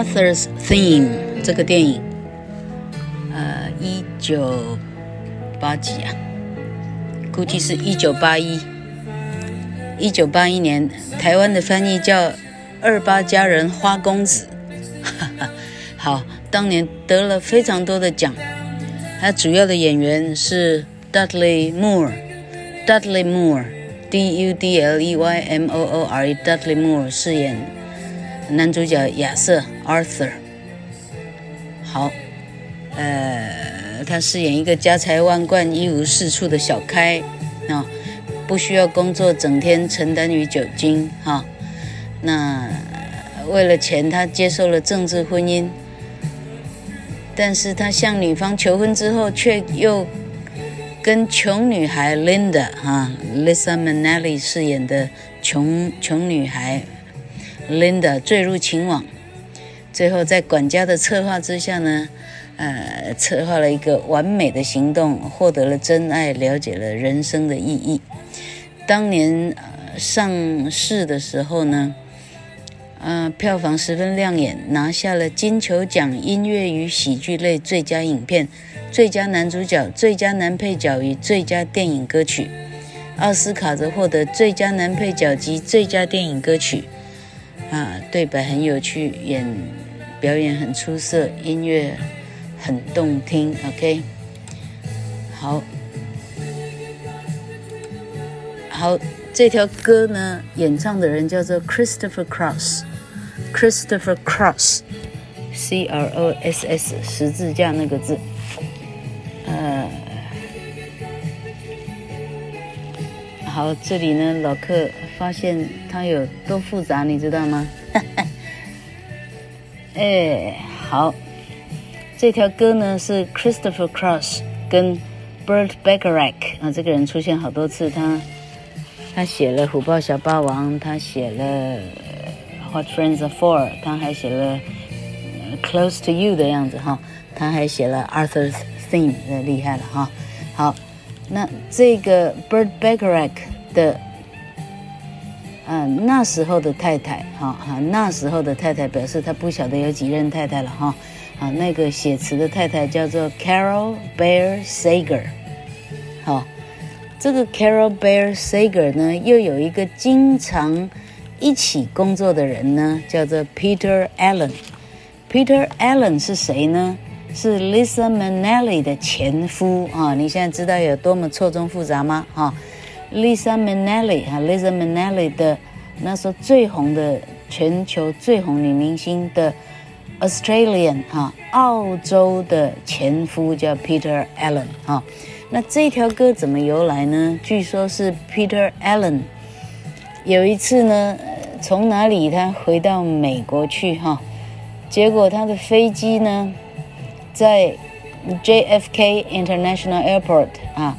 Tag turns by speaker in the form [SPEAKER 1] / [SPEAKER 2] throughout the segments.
[SPEAKER 1] Arthur's Theme》这个电影，呃，一九八几啊？估计是一九八一。一九八一年，台湾的翻译叫《二八佳人花公子》，好，当年得了非常多的奖。他主要的演员是 Dudley Moore，Dudley Moore，D U D L E Y M O O R E，Dudley Moore 饰演男主角亚瑟 Arthur。好，呃，他饰演一个家财万贯、一无是处的小开啊，不需要工作，整天承担于酒精哈。那为了钱，他接受了政治婚姻。但是他向女方求婚之后，却又跟穷女孩 Linda 哈，Lisa Minnelli 饰演的穷穷女孩 Linda 坠入情网，最后在管家的策划之下呢，呃，策划了一个完美的行动，获得了真爱，了解了人生的意义。当年呃上市的时候呢，呃，票房十分亮眼，拿下了金球奖音乐与喜剧类最佳影片、最佳男主角、最佳男配角与最佳电影歌曲。奥斯卡则获得最佳男配角及最佳电影歌曲。啊，对白很有趣，演表演很出色，音乐很动听。OK，好，好，这条歌呢，演唱的人叫做 Christopher Cross，Christopher Cross，C R O S S，十字架那个字，呃。好，这里呢，老克发现它有多复杂，你知道吗？哎，好，这条歌呢是 Christopher Cross 跟 Burt Bacharach 啊，这个人出现好多次，他他写了《虎豹小霸王》，他写了《What Friends Are For》，他还写了《Close to You》的样子哈，他还写了 Arthur's Theme，厉害了哈，好。那这个 Burt Bacharach 的，嗯、那时候的太太，哈哈，那时候的太太表示他不晓得有几任太太了，哈，啊，那个写词的太太叫做 Carol Bear Sager，好，这个 Carol Bear Sager 呢，又有一个经常一起工作的人呢，叫做 Peter Allen。Peter Allen 是谁呢？是 Lisa Minnelli 的前夫啊！你现在知道有多么错综复杂吗？哈，Lisa Minnelli 哈，Lisa Minnelli 的那时候最红的全球最红女明星的 Australian 哈，澳洲的前夫叫 Peter Allen 哈。那这条歌怎么由来呢？据说是 Peter Allen 有一次呢，从哪里他回到美国去哈，结果他的飞机呢，在 JFK International Airport 啊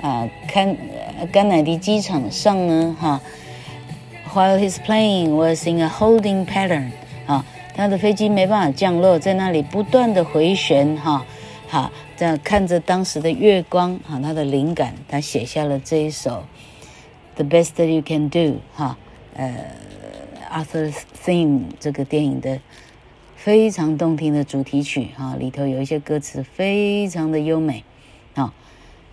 [SPEAKER 1] 啊，看甘乃迪机场上呢哈，While his plane was in a holding pattern 啊，他的飞机没办法降落，在那里不断的回旋哈，好，这样看着当时的月光啊，他的灵感，他写下了这一首 The Best That You Can Do 哈，呃，Arthur's Theme 这个电影的。 非常动听的主题曲哈，里头有一些歌词非常的优美，啊，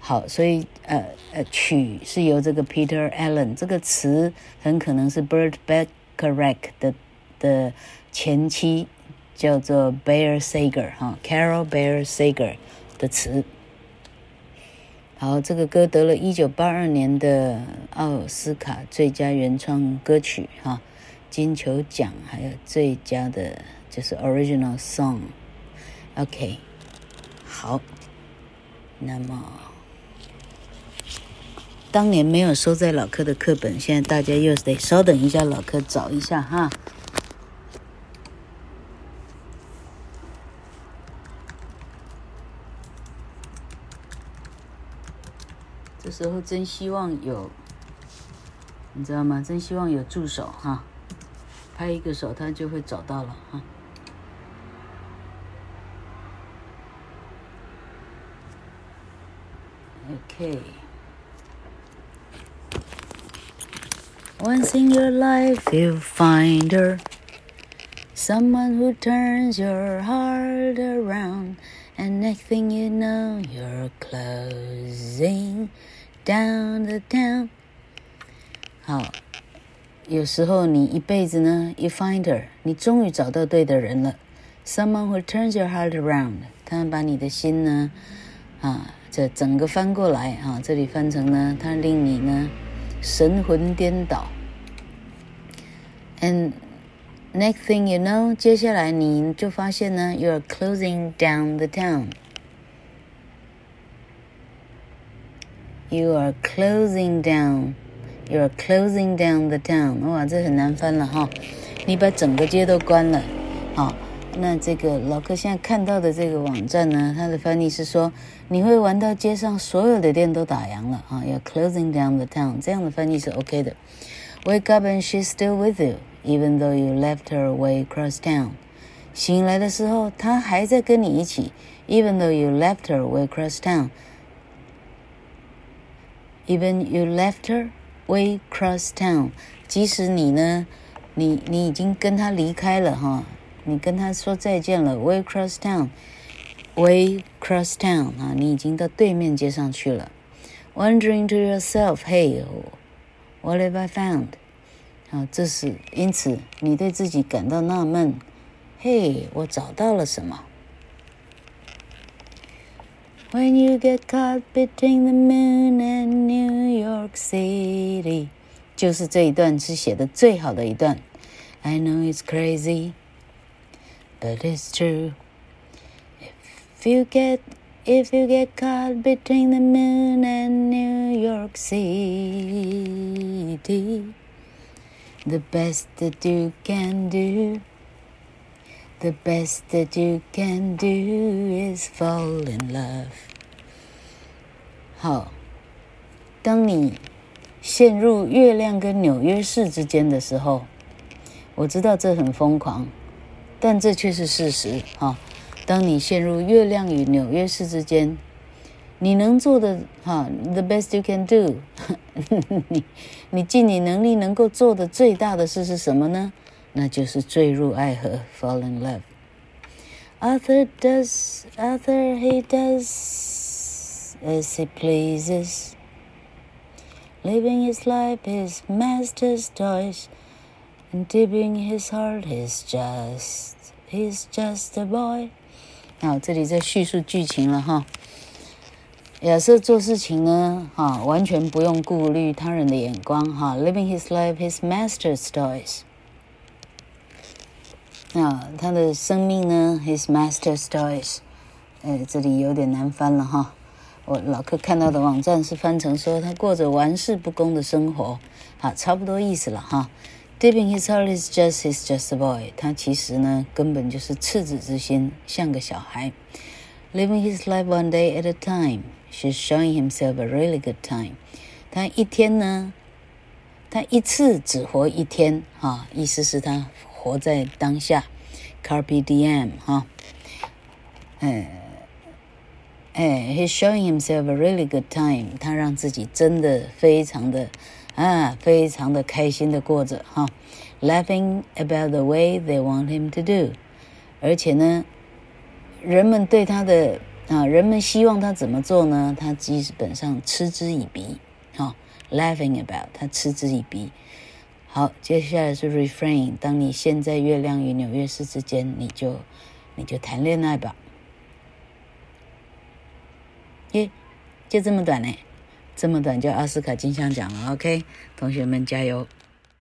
[SPEAKER 1] 好，所以呃呃曲是由这个 Peter Allen，这个词很可能是 Burt Bacharach 的的前妻叫做 Bear Sager 哈，Carol Bear Sager 的词。好，这个歌得了一九八二年的奥斯卡最佳原创歌曲哈，金球奖还有最佳的。就是 original song，OK，好，那么当年没有收在老柯的课本，现在大家又得稍等一下，老柯找一下哈。这时候真希望有，你知道吗？真希望有助手哈，拍一个手，他就会找到了哈。Okay. Once in your life you find her, someone who turns your heart around, and next thing you know you're closing down the town. 好，有时候你一辈子呢，you find her，你终于找到对的人了。Someone who turns your heart around，他把你的心呢，啊。 这整个翻过来啊，这里翻成呢，它令你呢神魂颠倒。And next thing you know，接下来你就发现呢，you are closing down the town。You are closing down, you are closing down the town。哇，这很难翻了哈，你把整个街都关了，好。那这个老哥现在看到的这个网站呢，它的翻译是说，你会玩到街上所有的店都打烊了啊，要 closing down the town，这样的翻译是 OK 的。Wake up and she's still with you, even though you left her way across town。醒来的时候，她还在跟你一起，even though you left her way across town。Even you left her way across town，即使你呢。你你已经跟她离开了哈，你跟他说再见了。Way across town，way across town 啊，你已经到对面街上去了。Wondering to yourself，Hey，what have I found？啊，这是因此你对自己感到纳闷。Hey，，我找到了什么？When you get caught between the moon and New York City，就是这一段是写的最好的一段。I know it's crazy, but it's true. If you get if you get caught between the moon and New York City, the best that you can do. The best that you can do is fall in love。好，当你陷入月亮跟纽约市之间的时候，我知道这很疯狂， 但这却是事实。哈，当你陷入月亮与纽约市之间，你能做的哈，the best you can do，你你尽你能力能够做的最大的事是什么呢？那就是坠入爱河，fall in love。Arthur does, Arthur he does as he pleases, living his life his master's toys, and dipping his heart he's just, He's just a boy。好，这里在叙述剧情了哈。亚瑟做事情呢，哈，完全不用顾虑他人的眼光哈，living his life his master's toys。啊，他的生命呢？His master's toys，呃，这里有点难翻了哈。我老客看到的网站是翻成说他过着玩世不恭的生活，好，差不多意思了哈。Dipping his heart is just he's just a boy，他其实呢根本就是赤子之心，像个小孩。Living his life one day at a time，she's showing himself a really good time。他一天呢，他一次只活一天，哈，意思是他。活在当下，Carpe diem 哈，哎哎，He's showing himself a really good time，他让自己真的非常的 啊，非常的开心的过着哈，Laughing about the way they want him to do，而且呢，人们对他的啊，人们希望他怎么做呢？他基本上嗤之以鼻，哈，Laughing about，他嗤之以鼻。好，接下来是 refrain。当你现在月亮与纽约市之间，你就你就谈恋爱吧。耶，就这么短呢？这么短就奥斯卡金像奖了。OK，同学们加油！